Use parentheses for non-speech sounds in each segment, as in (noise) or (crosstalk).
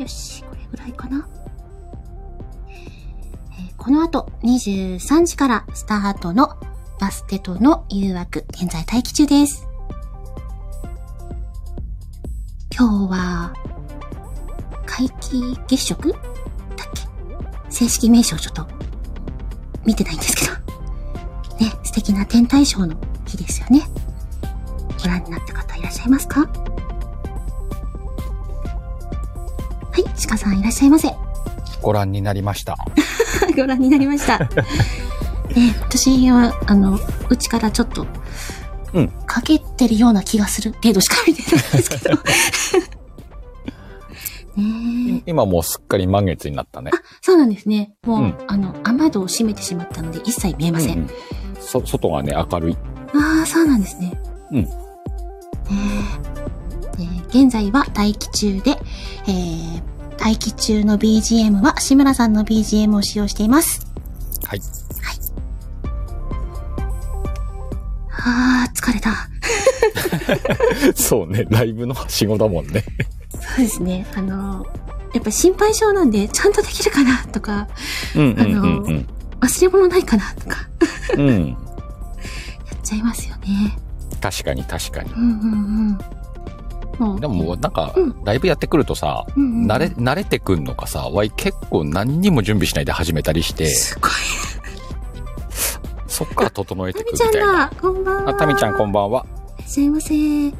よし、これぐらいかな。えーこの後、23時からスタートのバステとの誘惑、現在待機中です。今日は、皆既月食？だっけ？正式名称ちょっと、見てないんですけど。ね、素敵な天体ショーの日ですよね。ご覧になった方いらっしゃいますか？鹿さんいらっしゃいませ。ご覧になりました。(laughs) ご覧になりました。(laughs) ね、私は、あの、うちからちょっと、うんかけてるような気がする程度しか見てないんですけど。(laughs) ねえ。今もうすっかり満月になったね。そうなんですね。もう、うんあの、雨戸を閉めてしまったので一切見えません。うんうんそ、外がね、明るい。ああ、そうなんですね。うんねええー現在は待機中で、えー、待機中の BGM は志村さんの BGM を使用しています。はい。ああ、疲れた。(laughs) そうね、ライブのはしごだもんね。そうですね。あの、やっぱ心配性なんで、ちゃんとできるかなとか、うんうんあのうん忘れ物ないかなとか、うん。うん。やっちゃいますよね。確かに確かにう。んうんうん。でもなんかうん、ライブやってくるとさ、慣れ、慣れてくんのかさ、わい結構何にも準備しないで始めたりして、すごい。そっから整えてタミちゃんくみたいな。だ。こんばんは。あ、タミちゃんこんばんは。いらっしゃいませ。二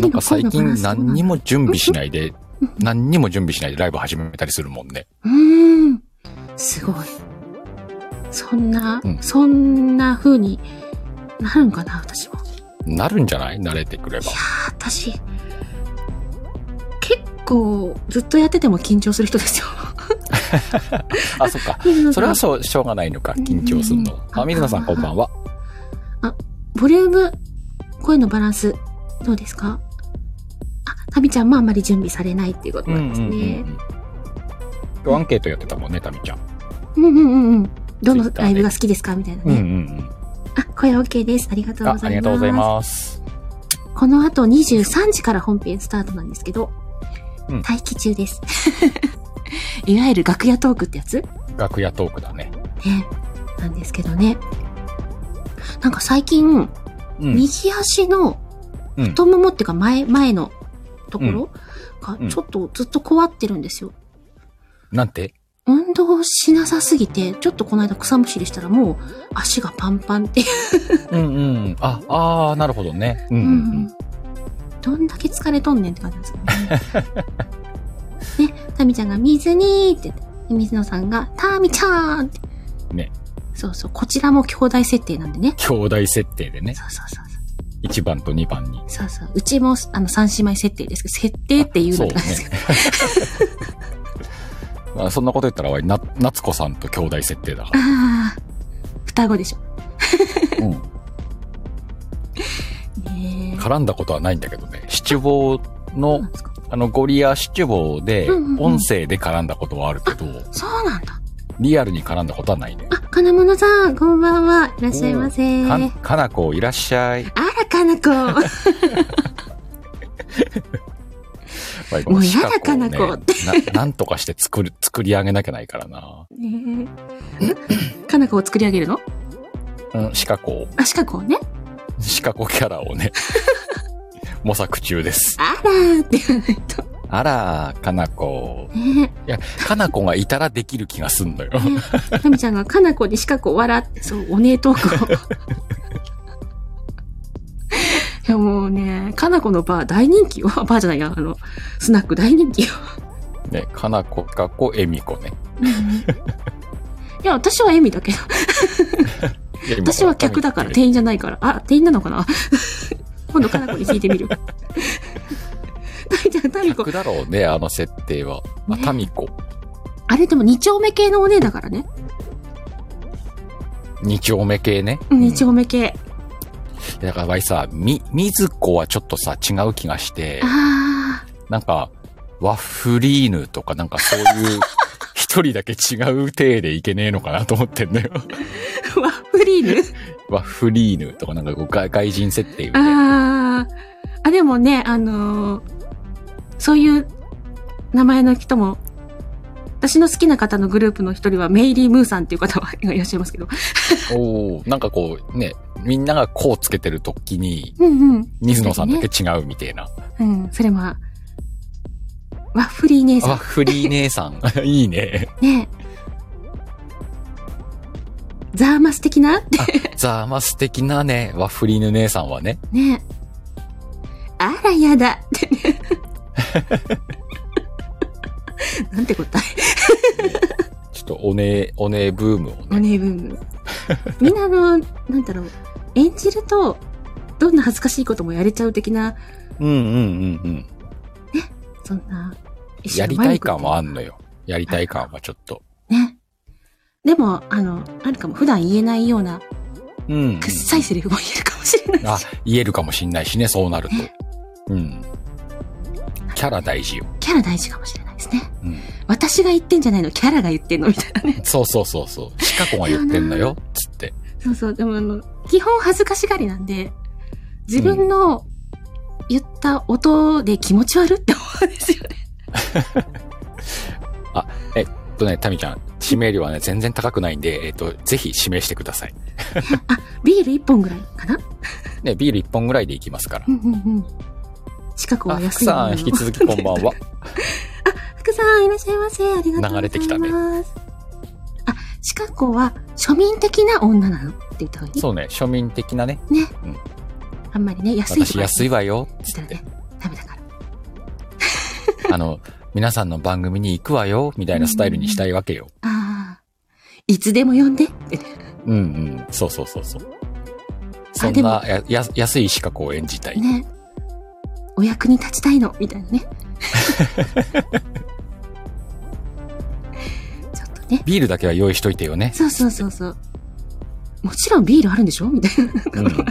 なんか最近何にも準備しないでうん、何にも準備しないでライブ始めたりするもんね。うーん。すごい。そんな、うんそんな風になるんかな、私も。なるんじゃない？慣れてくれば。私、結構、ずっとやってても緊張する人ですよ。(laughs) あ、そっか。(laughs) それはそう、しょうがないのか、緊張するの。あ、水野さんこんばんは。ボリューム、声のバランス、どうですか？あ、タミちゃんもあんまり準備されないっていうことなんですね。今日アンケートやってたもんね、タミちゃん。うんうんうんうん。どのライブが好きですか？みたいなうんうね。んあ、声 OK です。ありがとうご、ざいます。ありがとうございます。この後23時から本編スタートなんですけど、うん待機中です。(laughs) いわゆる楽屋トークってやつ？ね、楽屋トークだね。なんですけどね。なんか最近、うん。右足のうん太ももっていうか前、前のところがうんちょっとずっと怖ってるんですよ。なんて？運動しなさすぎて、ちょっとこの間草むしりしたらもう足がパンパンっていう。うんうん。あ、あーなるほどね。うんううんんどんだけ疲れとんねんって感じですよね。(laughs) ね、タミちゃんが水にって言って、で水野さんがタミちゃんって。ね。そうそう、こちらも兄弟設定なんでね。兄弟設定でね。そうそうそう1番と2番に。そう。そうそう。うちも、あの、三姉妹設定ですけど、設定っていうのって感じですけど。(laughs) まあ、そんなこと言ったら、わいな、夏子さんと兄弟設定だから。ああ、双子でしょ。うん。絡んだことはないんだけどね。七五のあの、ゴリア七五で、うんうんうん音声で絡んだことはあるけど、そうなんだ。リアルに絡んだことはないね。あ、金物さん、こんばんは。いらっしゃいませ。かあ、かなこいらっしゃい。ら、かなこ。(laughs) わいもうやだかなこってな。なんとかして作る、作り上げなきゃないからな。ねえ。かなこを作り上げるの？うん、四角を、あ、しかこうね。四角キャラをね、(laughs) 模索中です。あらーって言わないと。あら、かなこ。ねいや、かなこがいたらできる気がすんのよ。え。ねえ。タミちゃんがかなこにしかこ笑って、そう、お姉トークを。いやもうね、かなこのバー大人気よ。(laughs) バーじゃないや、あの、スナック大人気よ。ね、かなこかこえみこね。いや、私はエミだけど。私は客だから、店員じゃないから。あ、店員なのかな？今度かなこに聞いてみる。タミちゃん、タミコ客。だろうね、あの設定は。あ、ねタミコ。あれでも二丁目系のお姉だからね。二丁目系ね。うん二丁目系。だからわいさ、み、みずこはちょっとさ、違う気がして、あなんか、ワッフリーヌとかなんかそういう、(laughs) 一人だけ違う体でいけねえのかなと思ってんだよ。ー、ワッフリーヌ？(laughs) ワッフリーヌとかなんか外外人設定みたいな。ああ。あ、でもね、あのーそういう名前の人も、私の好きな方のグループの一人はメイリー・ムーさんっていう方がいらっしゃいますけど。おおなんかこう、ね、みんながこうつけてる時に、うんうん。水野さんだけ？違うみたいな。うん、それも、ワッフリー姉あ、さフリー姉さん。(laughs) いいね。ん。ねザーマス的な？ってザーマス的なね、ワッフリーヌ姉さんはね。ねあらやだってね。(laughs) (laughs) なんて答え？ちょっとおね、おねブームをおね。ねブーム。みんなあの、なんだろう、演じると、どんな恥ずかしいこともやれちゃう的な、うんうんうんうん。そんな、やりたい感はあんんのよ。やりたい感はちょっと。ね。でも、あの、あるかも、普段言えないような、うん、うん。くっさいセリフも言えるかもしれないあし。、言えるかもしんないしね、そうなるとね。うん。キャラ大事よ。キャラ大事かもしれないですね。うん。私が言ってんじゃないの、キャラが言ってんのみたいなね。そうそうそうそう。シカ子が言ってんのよ、つって。そうそう、でもあの、基本恥ずかしがりなんで、自分の言った音で気持ち悪って思うんですよね。(laughs) えっとね、タミちゃん、指名料はね、全然高くないんで、えっと、ぜひ指名してください。あ、ビール一本ぐらいかな？ね、ビール1本ぐらいでいきますからう。んうんうん。近く安いさん、引き続きこんばんは。(laughs) 福さん、いらっしゃいませ。ありがとうございます。流れてきたねあ、シカ子は庶民的な女なの？って言った方がいい？そうね、庶民的なね、ね。うんあんまりね、安い私安いわよ、言ったらね、ダメだから。(laughs) あの、皆さんの番組に行くわよ、みたいなスタイルにしたいわけよ。ああ、いつでも呼んで。うんうん、そうそうそうそう。そんなやや安い資格を演じたい。ね。お役に立ちたいの、みたいなね。(laughs) ね。ビールだけは用意しといてよね。そうそうそうそう。もちろんビールあるんでしょ？みたいな。うん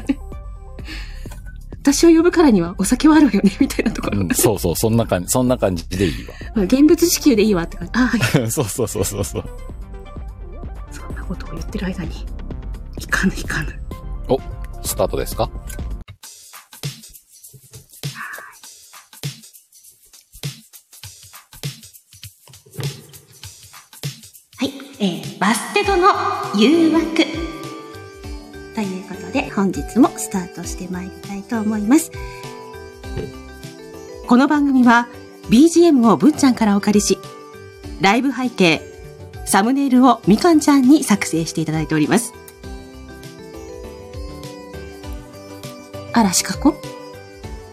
私を呼ぶからにはお酒はあるわよね？みたいなところ。うん、そうそう、そんな感じ、そんな感じでいい現物支給でいいわって感じ。あはい。わ。(laughs) そうそうそうそうそう。そんなことを言ってる間に、いかぬいかぬ。スタートですか？えー、バステドの誘惑。ということで、本日もスタートしてまいりたいと思います。この番組は、BGM を文ちゃんからお借りし、ライブ背景、サムネイルをみかんちゃんに作成していただいております。あら、しかこ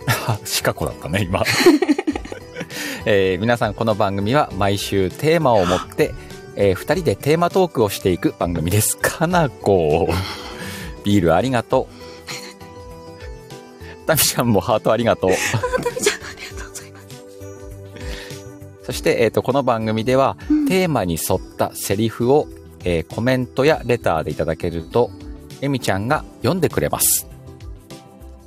あ、(laughs) シカ子だったね、今。(laughs) えー皆さんこの番組は毎週テーマを持って、えー二人でテーマトークをしていく番組です。(laughs) かなこ。ビールありがとう。(laughs) タミちゃんもハートありがとう。あ、たみちゃん、ありがとうございます。そして、えっ、と、この番組では、うんテーマに沿ったセリフを、えーコメントやレターでいただけると、エミちゃんが読んでくれます。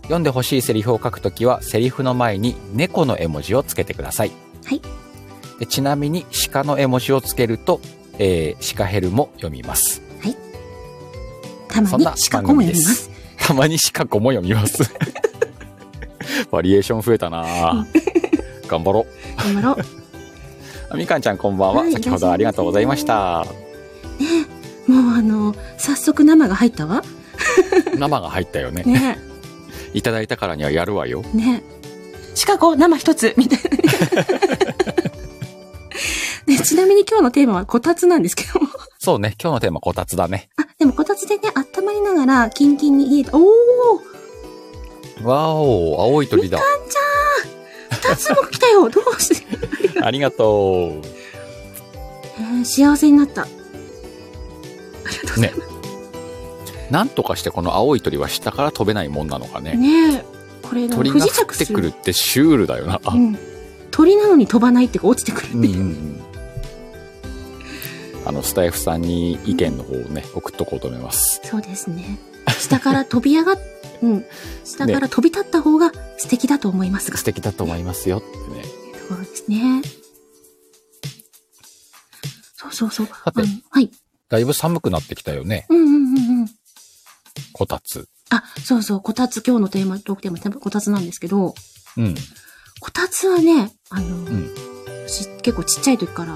読んでほしいセリフを書くときは、セリフの前に猫の絵文字をつけてください。はいでちなみに、鹿の絵文字をつけると、えー、鹿ヘルも読みます。たまにそんなしかこも読みます。たまに鹿子も読みます。(laughs) バリエーション増えたなぁ頑張ろ頑張ろう。(laughs) みかんちゃんこんばんは。はい先ほどありがとうございました。もうあの、早速生が入ったわ。(laughs) 生が入ったよね。ねいただいたからにはやるわよ。ねシカゴ生一つみたいなね。ねちなみに今日のテーマはこたつなんですけども。そうね、今日のテーマこたつだね。あ、でもこたつでね、温まりながら、キンキンに冷えた。おーわお、青い鳥だ。二つも来たよどうして、(laughs) ありがとえー幸せになった。ありがとうございまう。なんとかしてこの青い鳥は下から飛べないもんなのかす。ね。ねえ。これ、不鳥が降って。くるってシュールだよな。あうん。鳥なのに飛ばないっていうか落ちてくるってうんういう。んうん。あの、スタイフさんに意見の方をね、送っとこうと思います。そうですね。下から飛び上がっ、うん。下から飛び立った方が素敵だと思いますが。素敵だと思いますよってね。ところですね。そうそうそう。さてはい。だいぶ寒くなってきたよね。うんうんうんうん。こたつ。あ、そうそう。こたつ、今日のテーマ、トークテーマ、こたつなんですけど、うん。こたつはね、あの、ん私結構ちっちゃい時から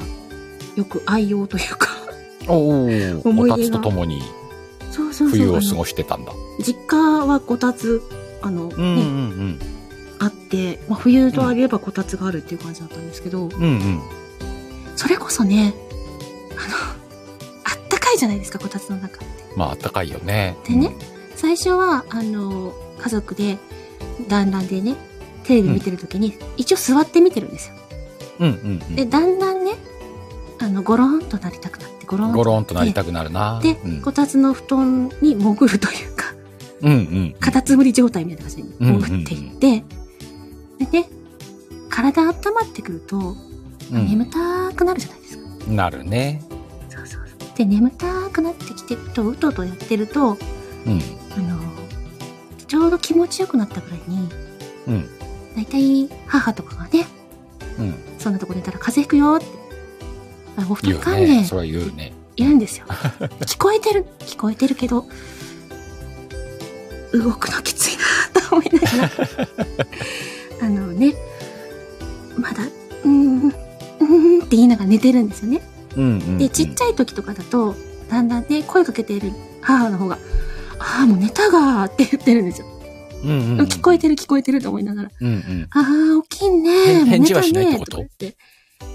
よく愛用というか。おお、(laughs) 思い出がこたつと共に冬を過ごしてたんだ。実家はこたつ、あの、うんうんね、あって、まあ、冬とあればこたつがあるっていう感じだったんですけど、うん。うんうん。それこそね、あの、あったかいじゃないですか、こたつの中って。まあ、あったかいよね。でね最初は、あの、家族で、団らんでね、テレビ見てる時に、一応座って見てるんですよ。うんうんうん。で、だんだんね、あの、ゴロンとなりたくなって、ゴロンとゴロンとなりたくなるな。で、うん、こたつの布団に潜るというか、うんうん。カタツムリ状態みたいな感じに潜っていって、でね、体温まってくると、うん眠たくなるじゃないですか。なるね。そうそう。で、眠たくなってきてると、うとうとやってると、うん。あの、ちょうど気持ちよくなったぐらいに、うん。だいたい母とかがね、うん。そんなとこ寝たら風邪ひくよって、あお布言う団かんねね。それは言うね。言うんですよ。(laughs) 聞こえてる、聞こえてるけど、動くのきついなと思いながら、(laughs) あのね、まだ、うーん、うーんって言いながら寝てるんですよね。うんうん、うん。で、ちっちゃい時とかだと、だんだんね、声かけている母の方が、ああ、もう寝たがーって言ってるんですよ。うんうんうん、聞こえてる聞こえてると思いながら、うんうん。ああ、起きんね返事は寝たしないってこと？ねーとか言って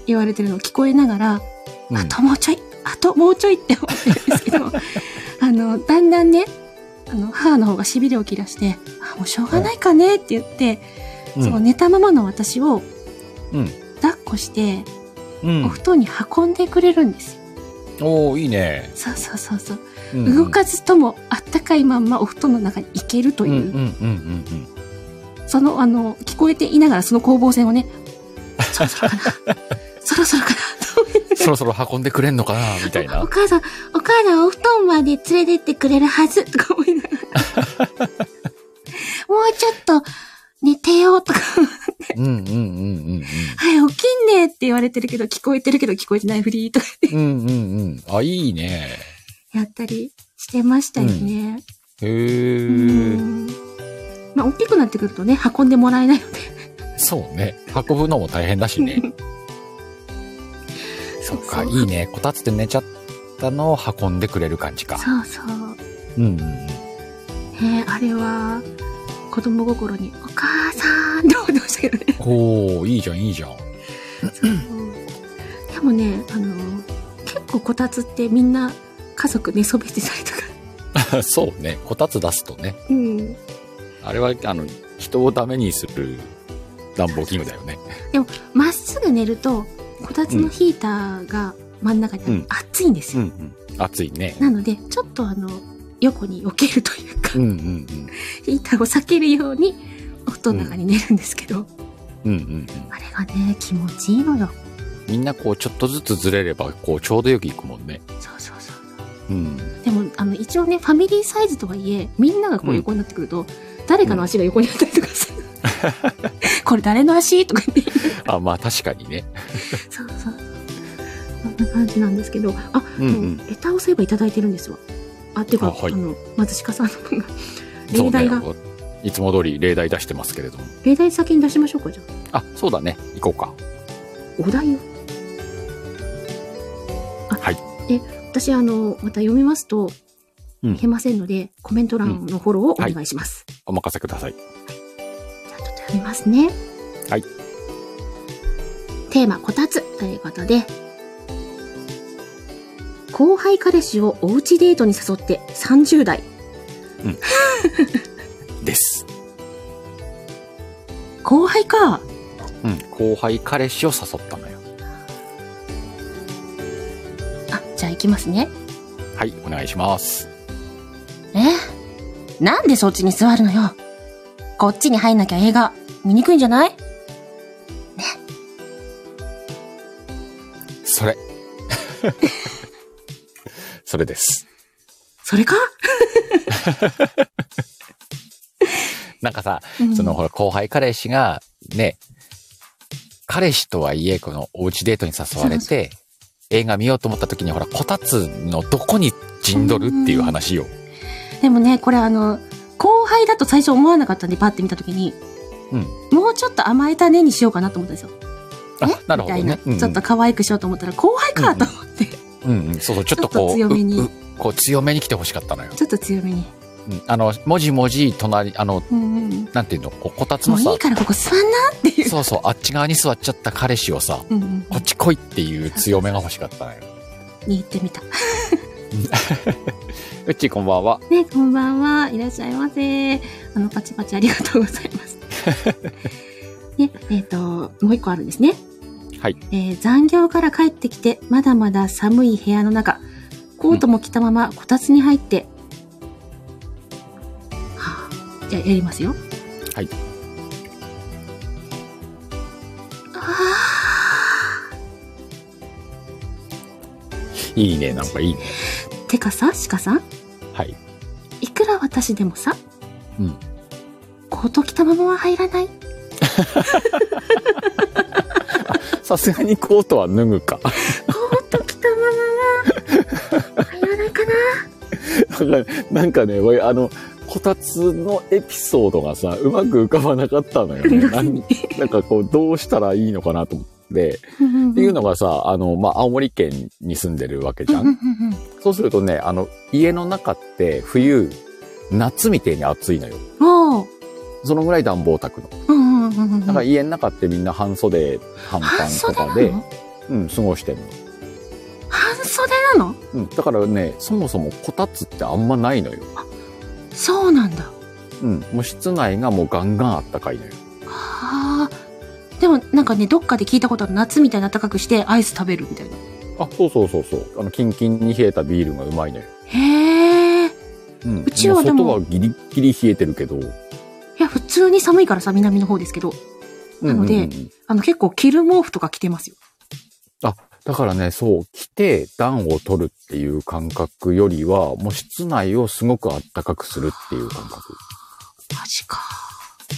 言われてるのを聞こえながら、うんあともうちょい、あともうちょいって思ってるんですけど、(laughs) あの、だんだんね、あの、母の方が痺れを切らして、あ、もうしょうがないかねって言って、うんその寝たままの私をうん。抱っこして、うんお布団に運んでくれるんですよ。おー、いいね。そうそうそうそう。うんうん動かずともあったかいまんまお布団の中に行けるという、その、あの、聞こえていながらその攻防戦をね、(laughs) そろそろかな、そろそろか。そろそろ運んでくれんのかなみたいなお。母さん、お母さんお布団まで連れてってくれるはずとか思いながら。もうちょっと寝てよとか、うんうんうんうんはい、起きんねって言われてるけど、聞こえてるけど聞こえてないふりとかうん。うんうんうん。あ、いいね。やったりしてましたよね。へうー。ん。まあ、大きくなってくるとね、運んでもらえないので。そうね。運ぶのも大変だしね。(laughs) そっか、いいね。こたつで寝ちゃったのを運んでくれる感じか。そうそう。うんうんうん。ねあれは、子供心に、お母さんって思ってましたけどね。おー、いいじゃん、いいじゃん。でもね、あの、結構こたつってみんな家族寝そべってたりとか。(laughs) そうね。こたつ出すとね。うん。あれは、あの、人をダメにする暖房器具だよね。まっすぐ寝ると、こたつのヒーターが真ん中にある、うん熱いんですよ。うんうん。暑いね。なので、ちょっとあの、横に避けるというか、うんうんうん。ヒーターを避けるように、お布団の中に寝るんですけど、うんうんうん。あれがね、気持ちいいのよ。みんなこう、ちょっとずつずれれば、こう、ちょうどよくいくもんね。そうそうそう。うん。でも、あの、一応ね、ファミリーサイズとはいえ、みんながこううん横になってくると、誰かの足が横になったりとかする。(laughs) これ誰の足？とか言って。あ、まあ確かにね。そうそう。そんな感じなんですけど、あ、うんうんでもレターをそういえばいただいてるんですわ。あ、っていうか、あ,、あはいの、松鹿さんの分が。例題が、。いつも通り例題出してますけれども。例題先に出しましょうか、じゃあ。あ、そうだね。行こうか。お題を。あはい。で、私、あの、また読みますと、うんいけませんので、コメント欄のフォローをお願いします。お任せください。じゃあ、ちょっと読みますね。はい。テーマ、こたつということで、後輩彼氏をおうちデートに誘って30代。(laughs) です。後輩か。うん。後輩彼氏を誘ったのよ。あ、じゃあ行きますね。はい、お願いします。え？なんでそっちに座るのよ。こっちに入んなきゃ映画見にくいんじゃない？それ。(laughs) それです。それか、(laughs) なんかさ、うん。そのほら後輩彼氏がね、彼氏とはいえこのおうちデートに誘われて、映画見ようと思った時にほら、こたつのどこに陣取るっていう話よ。でもね、これあの、後輩だと最初思わなかったんで、パッて見たときに、うん。もうちょっと甘えたねにしようかなと思ったんですよ。なるほどねみたいな、うんうんちょっと可愛くしようと思ったら、後輩かと思って、うんうん、そうそう、ちょっとことう、強めにこう強めに来てほしかったのよ。ちょっと強めに。うんあの、もじもじ隣、あの、うんうんなんていうの、こうこたつのさもういい、からここ座んなっていう。そうそう、あっち側に座っちゃった彼氏をさ、うんうんこっち来いっていう強めが欲しかったのよ。に行ってみた。(laughs) うっちーこんばんは。ね、こんばんは。いらっしゃいませ。あの、パチパチありがとうございます。ね、えっ、と、もう一個あるんですね。はい。えー残業から帰ってきて、まだまだ寒い部屋の中、コートも着たままこたつに入って、はあ、じゃあやりますよ。はい。あいいね、なんかいいね。ーてかさ、鹿さん、はい。いくら私でもさ、うん。コート着たままは入らない？(laughs) さすがにコートは脱ぐか。コート着たままは入らないかな？(laughs) なんかね、あの、こたつのエピソードがさ、うまく浮かばなかったのよね。(laughs) なんなんかこう、どうしたらいいのかなと思って。っていうのがさ、あの、まあ、青森県に住んでるわけじゃん。そうするとね、あの、家の中って冬、夏みてえに暑いのよ。そのぐらい暖房炊くの。うんうんうんうん。だから家の中ってみんな半袖、半パンとかで、うん、過ごしてるの。半袖なの？うん、だからね、そもそもこたつってあんまないのよ。そうなんだ。うん、もう室内がもうガンガンあったかいのよ。はあ。でもなんかね、どっかで聞いたことある夏みたいな暖かくしてアイス食べるみたいな。あ、そうそうそうそう。あの、キンキンに冷えたビールがうまいのよ。へえ。いうん。うちはでも外はギリギリ冷えてるけど。通に寒いからさ、南の方ですけど、なのでうんうんうんあの結構着る毛布とか着てますよ。だからね、そう、着て暖を取るっていう感覚よりは、もう室内をすごく暖かくするっていう感覚。マジか。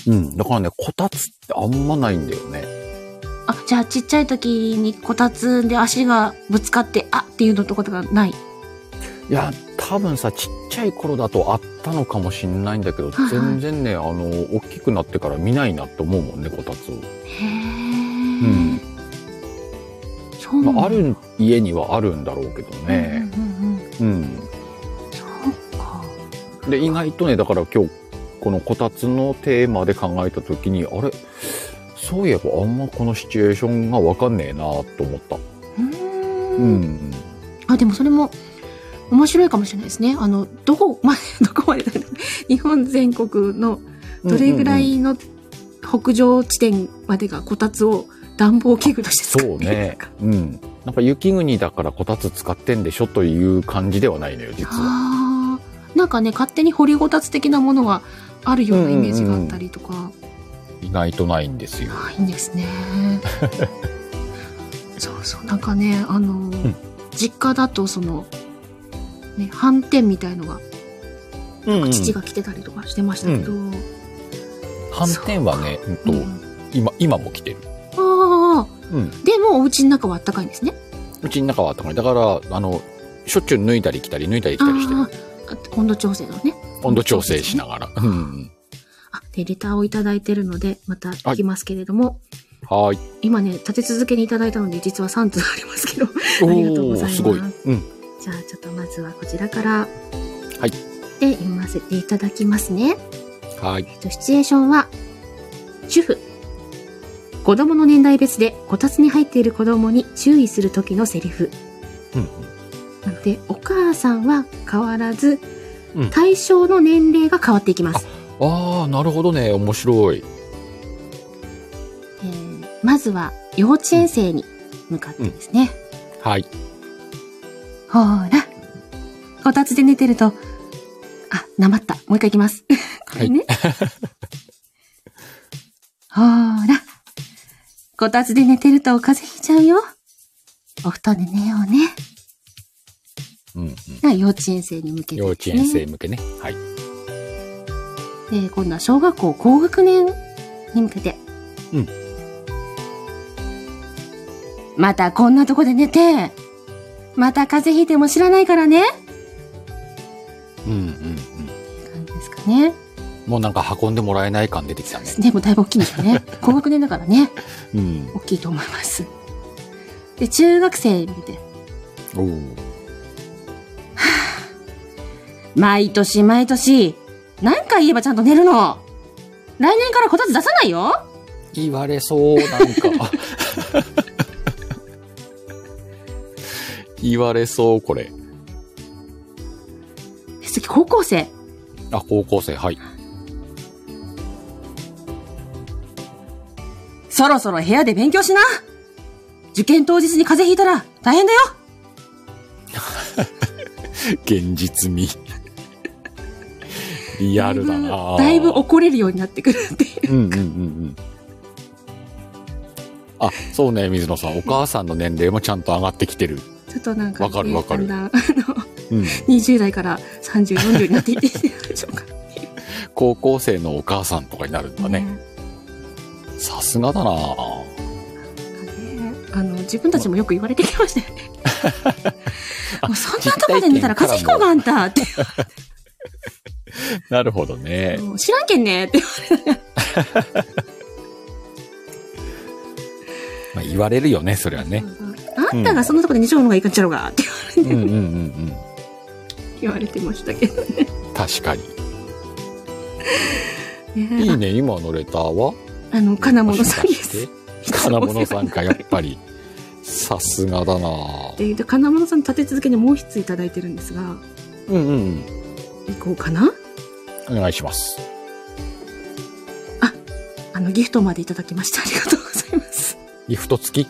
うん。だからね、こたつってあんまないんだよね。あ、じゃあちっちゃい時にこたつで足がぶつかって、あっていうのとことがない？いや、多分さ、ちっちゃい頃だとあったのかもしんないんだけど、はいはい全然ね、あの、大きくなってから見ないなって思うもんね、こたつを。へえ。うん。まあ、ある家にはあるんだろうけどね。うんうんうん。そうか。で、意外とね、だから今日、このこたつのテーマで考えたときに、あれ？そういえばあんまこのシチュエーションがわかんねえなと思った。うー。うんん。あ、でもそれも面白いかもしれないですね。あの、どこ (laughs) まで、どこまでだろう日本全国のどれぐらいの北上地点までがこたつを暖房器具として使っているのそうねか。。うん。なんか雪国だからこたつ使ってんでしょという感じではないのよ、実は。なんかね、勝手に掘りごたつ的なものがあるようなイメージがあったりとか、意外とないんですよ。ないんですね。(laughs) そうそう、なんかね、あの、実家だとその、ね、斑点みたいのが、うん、うん。父が着てたりとかしてましたけど、斑点はね、うんとうん今、今も来てる。ああ、うん。でもお家の中は暖かいんですね。うちの中はあったかい。だから、あの、しょっちゅう脱いだり着たり、脱いだり着たりしてるあ。あ、温度調整のね。温度調整しながら。うん。あ、で、レターをいただいてるので、また聞きますけれども、はーい。今ね、立て続けにいただいたので、実は3通ありますけど、おありがとうございますーすごい。うん。じゃあちょっとまずはこちらから、はい。で、読ませていただきますね。はーい。えっと、シチュエーションは、主婦。子供の年代別でこたつに入っている子供に注意する時のセリフ。うん。なので、お母さんは変わらず、うん対象の年齢が変わっていきます。ああ、なるほどね。面白い。えーまずは、幼稚園生に向かってですね。はい。ほーら。こたつで寝てると、あ、なまった。もう一回いきます。はいね。ほーら。こたつで寝てると風邪ひいちゃうよ。お布団で寝ようね。うんうん。が幼稚園生に向けて、幼稚園生。向けね。はい。で、今度は小学校高学年に向けて。うん。またこんなとこで寝て、また風邪ひいても知らないからね。うんうん感じですかね。もうなんか運んでもらえない感出てきたね。でもだいぶ大きいんでしょうね。(laughs) 高学年だからね、うん。大きいと思います。で、中学生見て、おお。(sighs) 毎年毎年、何回言えばちゃんと寝るの来年からこたつ出さないよ言われそう、なんか。(laughs) 言われそう、これ。次、高校生。あ、高校生、はい。そろそろ部屋で勉強しな受験当日に風邪ひいたら大変だよ (laughs) 現実味。リアルだなだいぶ怒れるようになってくるっていう。うんうんうんうん。あ、そうね、水野さん。お母さんの年齢もちゃんと上がってきてる。ちょっとなんか、かるわかるだんだん、あの、うん。20代から30、40になっていっているでしょうか。高校生のお母さんとかになるんだね。さすがだなねあの、自分たちもよく言われてきましたよね。もうそんなとこで寝たら風邪ひこうがあんたって。なるほどね。知らんけんねって。(laughs) まあ、言われるよね、それはね。あんたがそんなとこで寝ちゃうのがいいかっちゃろうがってうんうんうんうん。言われてましたけどね。確かに。ねいいね、今のレターは？あの、金物さんです。金物さんか、やっぱり。さすがだなで、で金物さん立て続けにもう一ついただいてるんですが、うんうんうん。行こうかな？お願いします。あの、ギフトまでいただきましてありがとうございます。ギフト付き？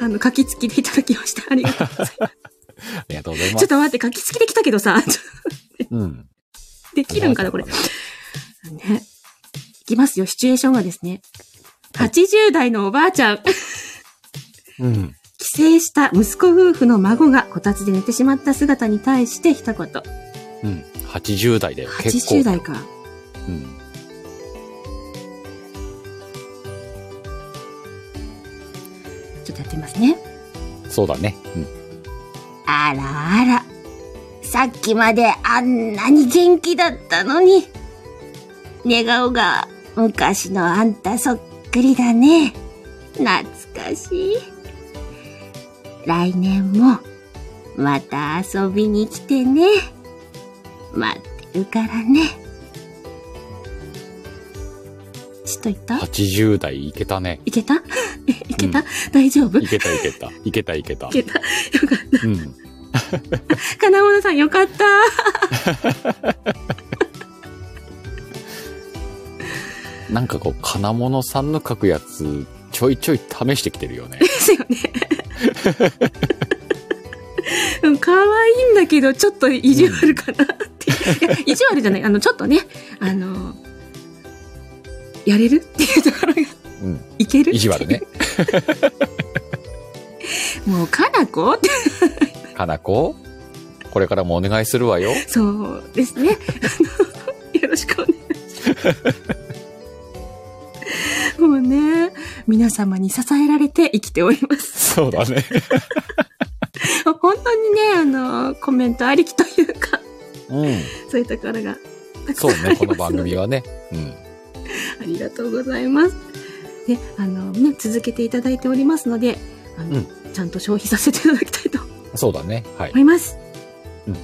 あの、書き付きでいただきましてありがとうございます。(laughs) ありがとうございます。ちょっと待って、書き付きできたけどさ、うん。できるんかな、これ。ね。いきますよ、シチュエーションがですね。はい80代のおばあちゃん。うん。帰省した息子夫婦の孫がこたつで寝てしまった姿に対して一言。うん。80代だよ。結構。80代か。うん。ちょっとやってみますね。そうだね。うん。あらあら。さっきまであんなに元気だったのに。寝顔が昔のあんたそっくりだね。懐かしい。来年もまた遊びに来てね。待ってるからね。ちょっと言った？80代いけたね。いけた？(laughs) いけた、大丈夫？いいけたいけた。いけたいけた。けたよかった。うん。(laughs) 金物さんよかった。(laughs) なんかこう、金物さんの書くやつ、ちょいちょい試してきてるよね。ですよね。うん可愛いんだけど、ちょっと意地悪かなって。いや、意地悪じゃない。あの、ちょっとね、あの、やれる？っていうところが、うん。いける？意地悪ね。(laughs) もう、かなこ？って、かなこ？これからもお願いするわよ。そうですね。あの、よろしくお願いします。もうね、皆様に支えられて生きております。そうだね。(laughs) 本当にね、あの、コメントありきというか、うん。そういうところがたくさんそうね、ありますこの番組はね。うん。(laughs) ありがとうございます。で、あのね、続けていただいておりますので、あの、うんちゃんと消費させていただきたいと (laughs) そうだね。はい思。います。うん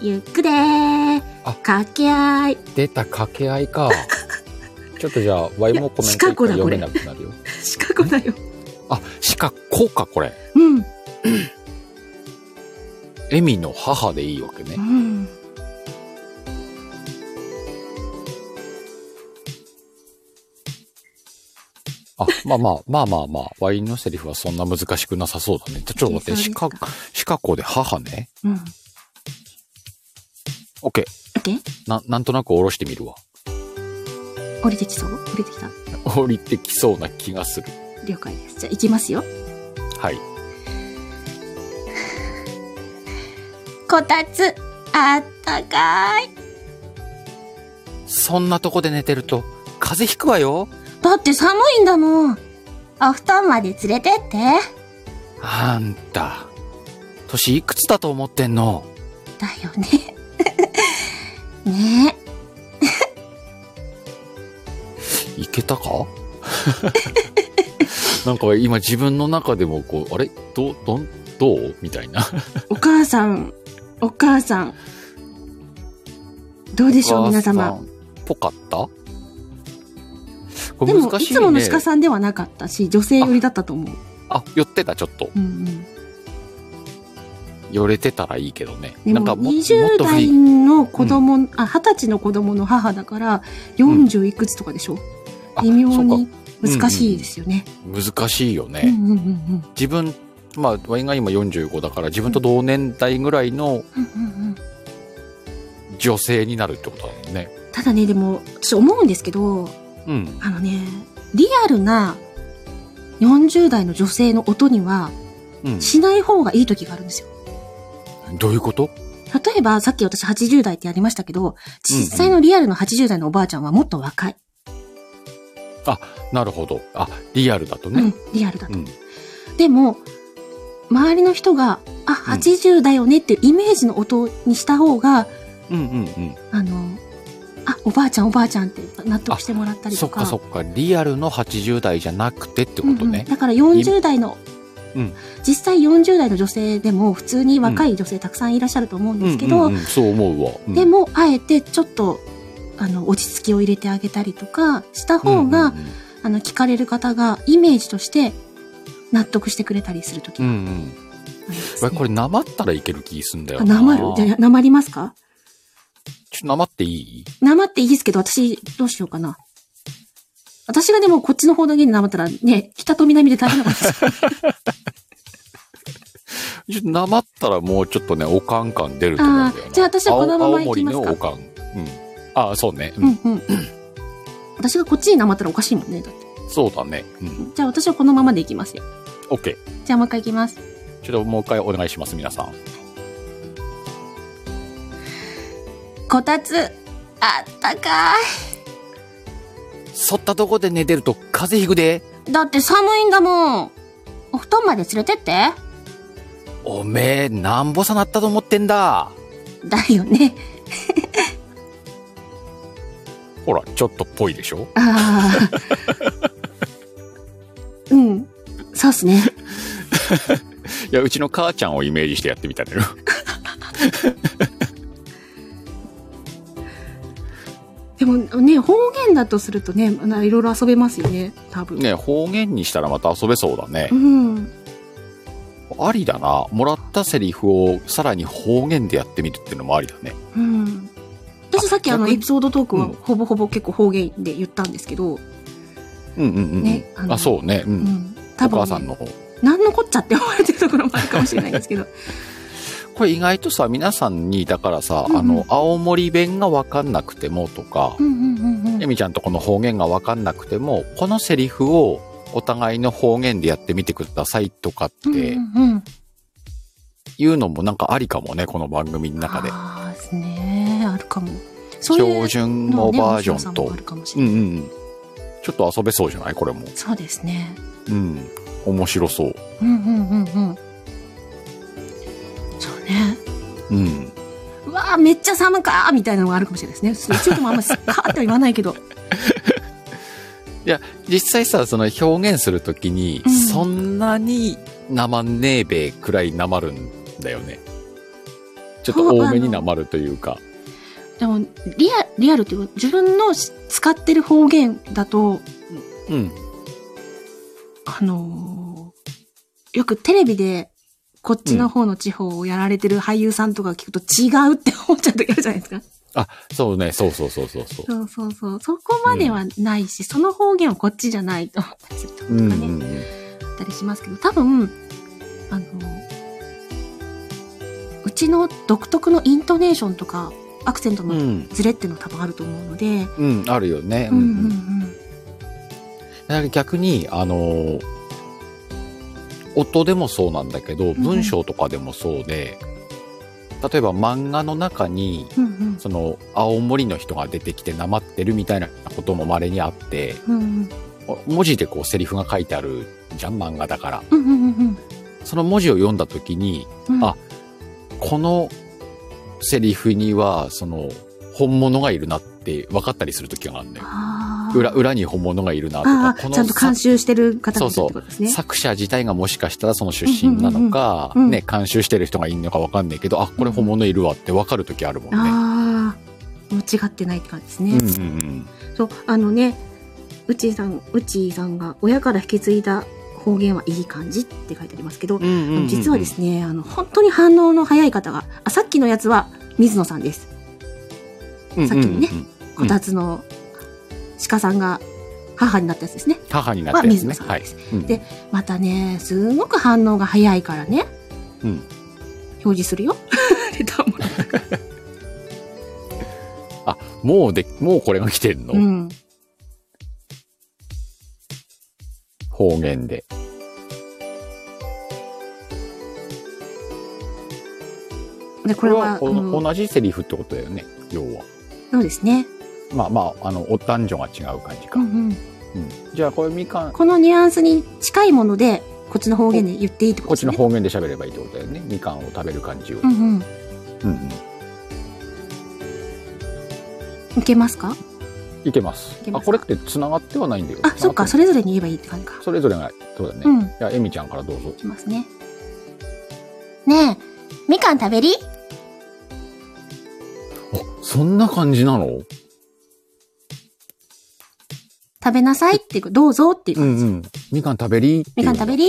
ゆっくでーあ掛け合い。出た掛け合いか。(laughs) ちょっとじゃあ、ワイもコメント読めなくなるよ。シカゴだよ。あ、しかこか、これ。うん。エミの母でいいわけねう。ん。あ、まあまあ、まあまあまあ、ワインのセリフはそんな難しくなさそうだね。ちょちょっと待って、しかいけそうですか、しかこで母ね。うん。オッケー。オッケー？な、なんとなく下ろしてみるわ。降りてきそう？降りてきた？降りてきそうな気がする。了解です。じゃあ行きますよ。はい。こたつ、あったかい。そんなとこで寝てると、風邪ひくわよ。だって寒いんだもん。お布団まで連れてって。あんた、年いくつだと思ってんの？だよね。(laughs) ね (laughs) いけたか？(laughs) なんか今自分の中でもこう、あれ？どう、どん、どう？みたいな。お母さん、お母さん。どうでしょう、皆様？ぽかった？こでも、いね。いつもの鹿さんではなかったし、女性寄りだったと思う。あ、寄ってた、ちょっと。うんうん。寄れてたらいいけどね。でも、なんかももっ20代の子供、あ、20歳の子供の母だから、40いくつとかでしょ、あ微妙に難しいですよね。難しいよね。うんうんうんうん。自分、まあ、ワイが今45だから、自分と同年代ぐらいのうんうんうん女性になるってことだもんね。ただね、でも、私思うんですけど、うん。あのね、リアルな40代の女性の音にはうん。しない方がいい時があるんですよ。どういうこと？例えば、さっき私80代ってやりましたけど、実際のリアルの80代のおばあちゃんはもっと若い。なるほど。あ、リアルだとね。うん、リアルだと。うん。でも、周りの人が、あ、80だよねっていうイメージの音にした方が、うんうんうん。あの、あ、おばあちゃんおばあちゃんって納得してもらったりとか。そっかそっか。リアルの80代じゃなくてってことね。うんうんだから40代の、うん実際40代の女性でも普通に若い女性たくさんいらっしゃると思うんですけど、うんうんうんそう思うわ。うんでも、あえてちょっと、あの、落ち着きを入れてあげたりとかした方が、うんうんあの、聞かれる方がイメージとして納得してくれたりするときうん。うがんうん。これ、なまったらいける気すんだよあ、な。なまる？じゃあ、なまりますか？ちょっとなまっていい？なまっていいですけど、私、どうしようかな。私がでもこっちの方だけでなまったらね、北と南で大変なことですよ。(laughs) ちょっとなまったらもうちょっとね、おかん感出ると思うんだよな。じゃあ私はこのまま行きますか青青森のおかん。うん。ああ、そうね。う。うんんうん。私がこっちになまったらおかしいもんね。だって。そうだね。うん。じゃあ私はこのままでいきますよ。オッケー。じゃあもう一回いきます。ちょっともう一回お願いします、皆さん。こたつ、あったかそったとこで寝てると風邪ひくで。い。だって寒いんだもん。お布団まで連れてって。おめえ、なんぼさなったと思ってんだ。だよね。(laughs) ほら、ちょっとっぽいでしょああ。うん。そうっすね。(laughs) いや、うちの母ちゃんをイメージしてやってみたのよ。(laughs) もね、方言だとするとね、ないろいろ遊べますよね。多分。ね、方言にしたらまた遊べそうだねう。ん。ありだな。もらったセリフをさらに方言でやってみるっていうのもありだね。うん。私さっきあのエピソードトークはうんほぼほぼ結構方言で言ったんですけど、うんうんうんうん。ねあのあそうね。う。うんん。多お分、ね、母さんの方。何のこっちゃって思われてるところもあるかもしれないんですけど。(laughs) これ意外とさ、皆さんに、だからさ、うんうんあの、青森弁がわかんなくてもとかう、んうんうんうんエ。ミちゃんとこの方言がわかんなくても、このセリフをお互いの方言でやってみてくださいとかっうんてうんうん、いうのもなんかありかもね、この番組の中で。ああですね。あるかも。そういう標準語バージョンと面白さもあ。るかもしうんれない。うんうん。ちょっと遊べそうじゃない？これも。そうですね。うん。面白そう。うんうんうんうん。ね。うん。うわーめっちゃ寒かーみたいなのがあるかもしれないですね。うちともあんまりカーっては言わないけど。(laughs) 実際さ、その表現するときに、うんそんなに生ねえべくらいなまるんだよね。ちょっと多めになまるというか。でも、リア、リアルっていうか、自分のし使ってる方言だと、うん。あのーよくテレビで、こっちの方の地方をやられてる俳優さんとか聞くと違うって思っちゃう時あるじゃないですか。あ、そうね、そうそうそうそうそう。そうそうそう。そこまではないし、その方言はこっちじゃないと思ったりするとかね、うんうんうん。あったりしますけど、多分、あの、うちの独特のイントネーションとか、アクセントのうん。ズレっていうのは多分あると思うので、うん、あるよね。うんうんうんだから逆に、あのー音でもそうなんだけど、ん文章とかでもそうで、例えば漫画の中に、うん。うんその、青森の人が出てきてなまってるみたいなことも稀にあって、うん。うん文字でこうセリフが書いてあるじゃん、漫画だから。うんうんうんその文字を読んだ時に、うん。あこのセリフには、その、本物がいるなって分かったりする時があるんだよ。裏、裏に本物がいるなとか、ああ、ちゃんと監修してる方がいるってそうことですね。作者自体がもしかしたらその出身なのか、うんうんうんうんね、監修してる人がいるのか分かんないけど、あ、これ本物いるわって分かる時あるもんね。ああ、間違ってないって感じですね。うんうんうん。そう、あのね、うちーさん、うちーさんが親から引き継いだ方言はいい感じって書いてありますけど、うんうんうんうん実はですね、あの、本当に反応の早い方が、あ、さっきのやつは水野さんです。うんうんうんさっきのねうんこたつの鹿さんが母になったやつですね。母になったやつね。はいさんです。うんでまたね、すごく反応が早いからね、うん。表示するよ。(laughs) (laughs) あ、もうで、もうこれが来てんの、うん。方言で。で、これは、これは同じセリフってことだよね、要は。そうですね。まあまあ、あの、お男女が違う感じか。うんうん。うんじゃあ、これみかん、このニュアンスに近いもので、こっちの方言で言っていいってこことっですね。ちの方言で喋ればいいってことだよね。みかんを食べる感じを。うんうん。うんうん。いけますか？いけます。あ、これって繋がってはないんだよ。あ、そっか、それ。れぞれに言えばいいって感じか。それぞれが、そうだね。うん。いじゃあ、えみちゃんからどうぞ。きますね。ねえ、みかん食べりあ、そんな感じなの？食べなさいっていう、どうぞっていう感じ。うんうん。みかん食べりみかん食べり？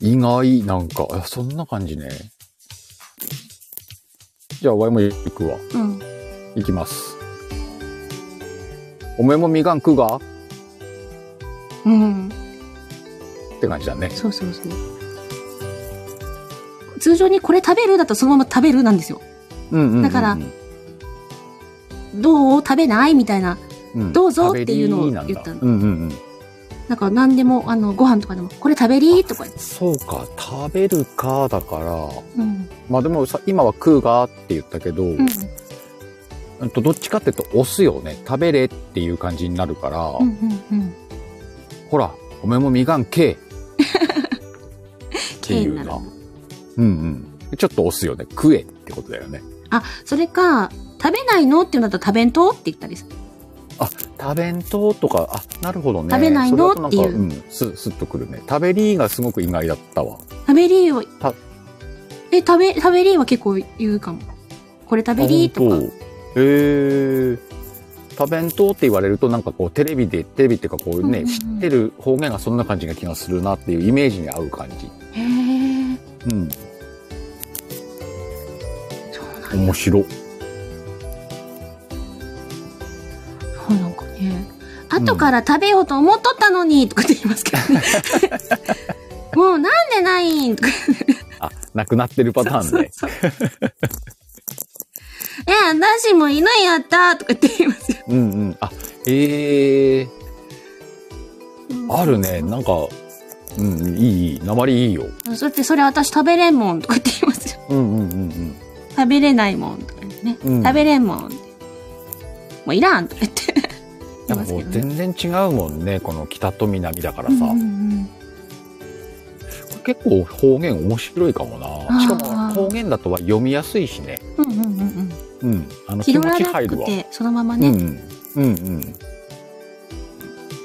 意外、なんか、あそんな感じね。じゃあ、ワイも行くわ。うん。行きます。おめえもみかん食うがうん。って感じだね。そうそうそう。通常にこれ食べるだとそのまま食べるなんですよ。うんうんうんうん。だからどう？食べない？みたいな。うん、どうぞっていうのを言ったのなんだうんうんうん。なんか何でも、あの、ご飯とかでも、これ食べりとか。そうか、食べるか、だから。うん。まあでもさ、今は食うがって言ったけど、うん。うんとどっちかっていうと押すよね。食べれっていう感じになるから、うんうんうん。ほら、おめえもみかんけえ (laughs) っていうな。うんうん。ちょっと押すよね。食えってことだよね。あ、それか、食べないのっていうのだと食べんとって言ったりする。食べんととか、あ、なるほどね。食べないの？っていううん、す、すっとくるね。食べりーがすごく意外だったわ。食べりはた、え、食べ、食べりは結構言うかも。これ食べりとか。へえ。食べんとって言われるとなんかこうテレビで、テレビっていうかこうね、うんうんうん知ってる方言がそんな感じな気がするなっていうイメージに合う感じ。へえ。うん。そうなんだ。面白。後から食べようと思っとったのに、とかって言いますけどね。(laughs) もうなんでないんとか。あ、なくなってるパターンね。そうそうそうえ、私も犬やったとかって言いますよ。うんうん。あ、へえ。あるね。なんか、うん、いい、いい。鉛いいよ。それってそれ私食べれんもんとかって言いますよ。うんうんうん食べれないもんとかね。うん食べれんもん。もういらんとか言って。うん。なんかもう全然違うもんね。この北と南だからさ。うんうんうん結構方言面白いかもな。しかも方言だとは読みやすいしね。うんうんうんうん。うん。あの気持ち入るわ。そのままね、うんうん。うんうん。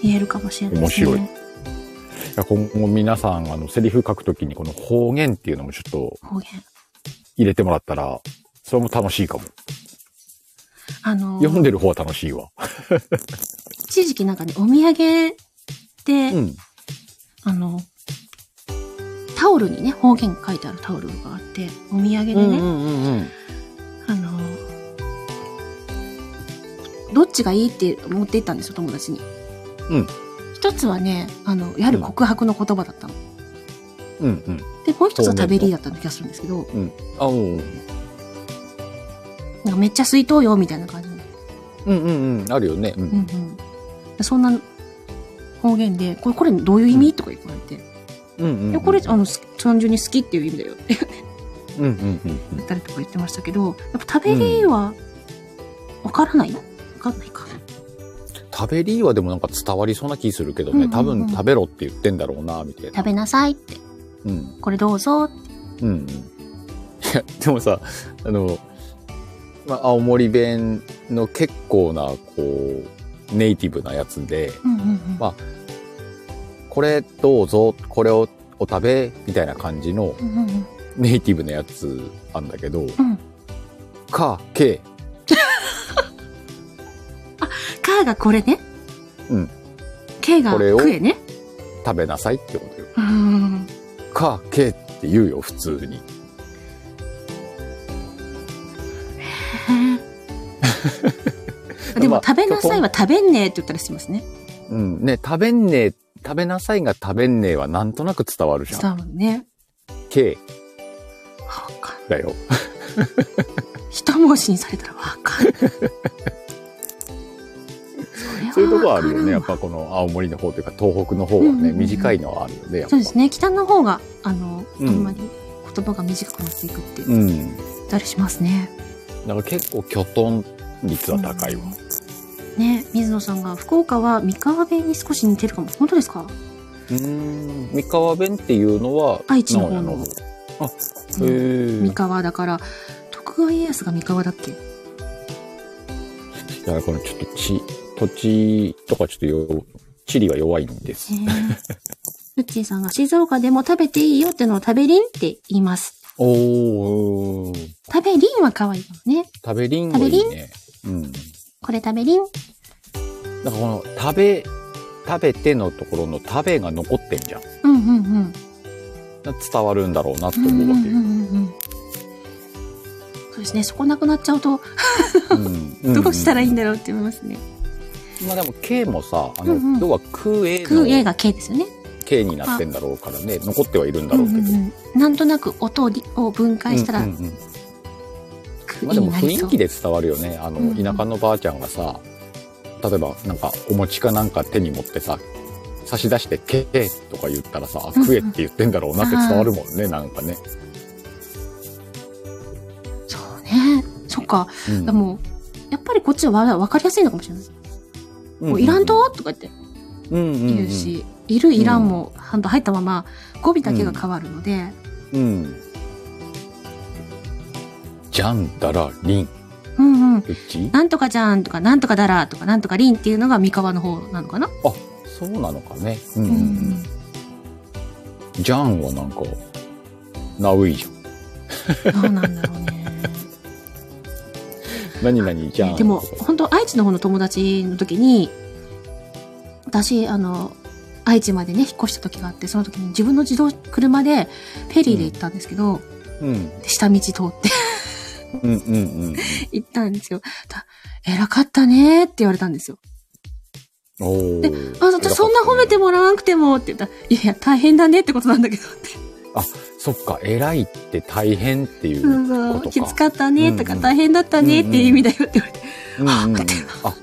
言えるかもしれないですね。面白いいや今後皆さん、あの、セリフ書くときにこの方言っていうのもちょっと。入れてもらったら、それも楽しいかも。あのー読んでる方は楽しいわ。一時期なんかね、お土産で、うん。あの、タオルにね、方言書いてあるタオルがあって、お土産でね、うんうんうんうん。あの、どっちがいいって持って行ったんですよ、友達に。うん。一つはね、あの、やはり告白の言葉だったの。うんうん。で、もう一つは食べりだった気がするんですけど、うん。あ、うん。なんかめっちゃ水筒よ、みたいな感じの。うんうんうん。あるよね。う。うんんうん。そんな方言で、これ、これどういう意味、とか言われて、うんうん。いや、これ、あの、す単純に好きっていう意味だよってうんうんうん言ったりとか言ってましたけど、やっぱ食べりは、わからない？わかんないか。食べりはでもなんか伝わりそうな気するけどね。うんうんうん多分食べろって言ってんだろうな、みたいな。食べなさいって。うん。これどうぞって。うんうん。いや、でもさ、あの、まあ、青森弁の結構な、こう、ネイティブなやつで。まあこれどうぞ、これをお食べ、みたいな感じの。ネイティブなやつあんだけど、うん。か、け、(laughs) かがこれね。うん。けがこれを。食べなさいってことよ。うーん。か、けって言うよ、普通に。(laughs) でもまあ食べなさいは食べんねえって言ったりしますね。うん。ね、食べんねえ、食べなさいが食べんねえはなんとなく伝わるじゃん。伝わるね。け、わかんだよ。(laughs) 一文字にされたらわかる。(laughs) そういうとこあるよね。やっぱ。ぱこの青森の方というか東北の方はね、うんうんうん短いのはあるよね。そうですね。北の方が、あの、うんあんまり言葉が短くなっていくってうん。言ったりしますね。だから結構キョトン率は高いわ。ね、水野さんが福岡は三河弁に少し似てるかも。本当ですか？うーん。三河弁っていうのは、愛知の方の。あ、へうんえ。三河だから、徳川家康が三河だっけ？だからこのちょっと地、土地とかちょっとよ、地理が弱いんです。へえうっちーさんが静岡でも食べていいよってのを食べりんって言います。おー、食べりんは可愛いかもね。食べりんはいいね。うん。これ食べりん？だからこの食べ、食べてのところの食べが残ってんじゃん。うんうんうん。伝わるんだろうなってうんうん思うわけよ。うんうんそうですね。そこなくなっちゃうと、うん (laughs) どうしたらいいんだだろうって思いますね。まあでも K もさ、あの、うんうん要は空 A の空映が K ですよね。K になってんだろうからね、残ってはいるんだろうけど。うんうんうんなんとなく音をりを分解したらうんうんうん空まあでも雰囲気。で伝わるよね。あの、うんうん田舎のばあちゃんがさ、例えばなんかお餅かなんか手に持ってさ、差し出して、けえとか言ったらさ、食えって言ってんだろうなって伝わるもんね、なんかね。そうね。そっか。うんでも、やっぱりこっちはわ分かりやすいのかもしれない。うんこういらんと？とか言ってうんうんうん言うし、いるいらんも、ハンド入ったまま語尾だけが変わるので、うん。じゃんだらりん。うんうん。なんとかじゃんとか、なんとかだらとか、なんとかりんっていうのが三河の方なのかな？あ、そうなのかね。うんううんうん。じゃんはなんか、ナウイじゃん。どうなんだろうね。何々じゃん。でも、本当愛知の方の友達の時に、私、あの、愛知までね、引っ越した時があって、その時に自分の自動車でフェリーで行ったんですけど、うん。下道通ってうんうんうん。行ったんですよ。だ偉かったねーって言われたんですよ。おーあ、私そんな褒めてもらわなくてもって言ったら、いやいや、大変だねってことなんだけどって。そっか、偉いって大変っていうことか。きつかったねとか、大変だったねっていう意味だよって言われて。うんうんうん。あ、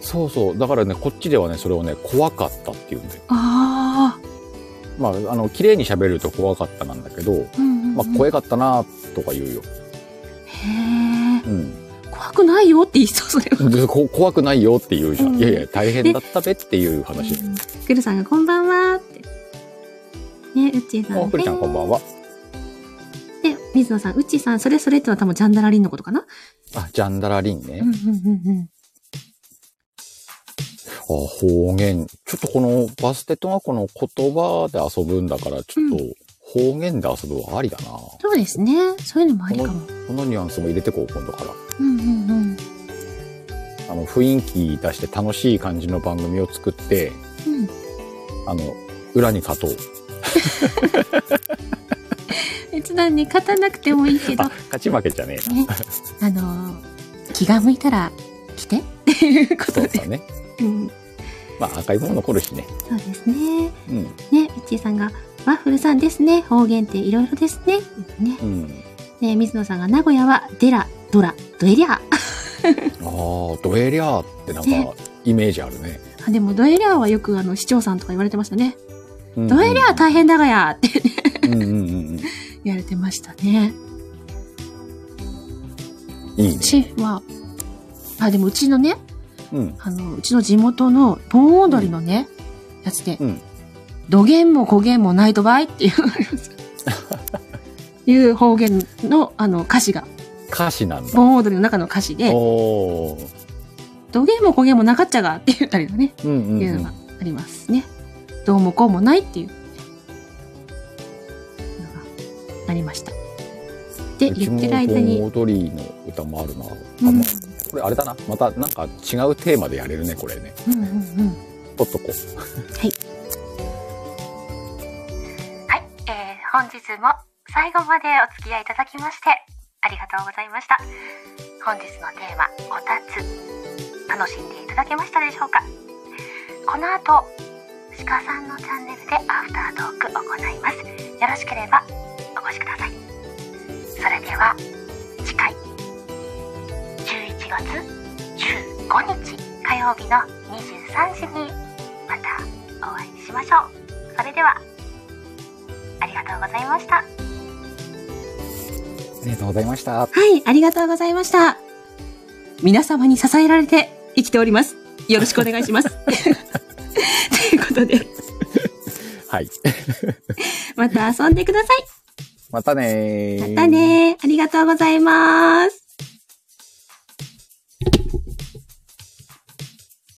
そうそう。だからね、こっちではね、それをね、怖かったっていうんだよ。ああ。まあ、あの、綺麗に喋ると怖かったなんだけど、うんうんうんまあ、怖かったなとか言うよ。怖くないよって言いそう、それ怖くないよって言うじゃん。うんいやいや、大変だったべっていう話。うんくるさんがこんばんはって。ね、うっちーさん。あ、くりちゃんこんばんは。で、水野さん、うっちーさん、それそれってのは多分ジャンダラリンのことかな？あ、ジャンダラリンね。うんうんうんうん。あ、方言。ちょっとこのバステとはこの言葉で遊ぶんだから、ちょっと方言で遊ぶはありだな。そうですね。そういうのもありかも。このニュアンスも入れてこう、今度から。うんうんうん。あの、雰囲気出して楽しい感じの番組を作って、うん。あの、裏に勝とう。別段に勝たなくてもいいけど (laughs) あ、、勝ち負けじゃねえな。ね、あのー気が向いたら来てっていうことで。そうだね。(laughs) うん、まあ、赤いもの残るしね。そうですね。うん。ね、うっちーさんが、ワッフルさんですね。方言っていろいろですね。ね。うん。ね、水野さんが名古屋はデラ、ドラ、ドエリャ。ああ、ドエリャーってなんねか、イメージあるね。あ、でもドエリャはよくあの市長さんとか言われてましたね。うんドエリャ大変だがやってうんうんうんうん。(laughs) 言われてましたね。いいねう。ちは、あ、でもうちのね、うん。あの、うちの地元の盆踊りのね、やつで、うん。土源も古源もないとばいっていう。(laughs) いう方言の、あの、歌詞が。歌詞なんだ。盆踊りの中の歌詞で。どげもこげもなかっちゃがって言ったりとかね、うんうん、いうのがありますね。どうもこうもないっていう、のがありました。で、言ってる間に、盆踊りの歌もあるな。あうんまこれあれだな。またなんか違うテーマでやれるね、これね。うんうんうん。取っとこう。はい、本日も最後までお付き合いいただきまして、ありがとうございました。本日のテーマ、こたつ。楽しんでいただけましたでしょうか？この後、鹿さんのチャンネルでアフタートーク行います。よろしければお越しください。それでは、次回、11月15日火曜日の23時にまたお会いしましょう。それでは、ありがとうございました。ありがとうございました。はい、ありがとうございました。皆様に支えられて生きております。よろしくお願いします。ということで、はい。(laughs) また遊んでください。またねーまたねー。ありがとうございます。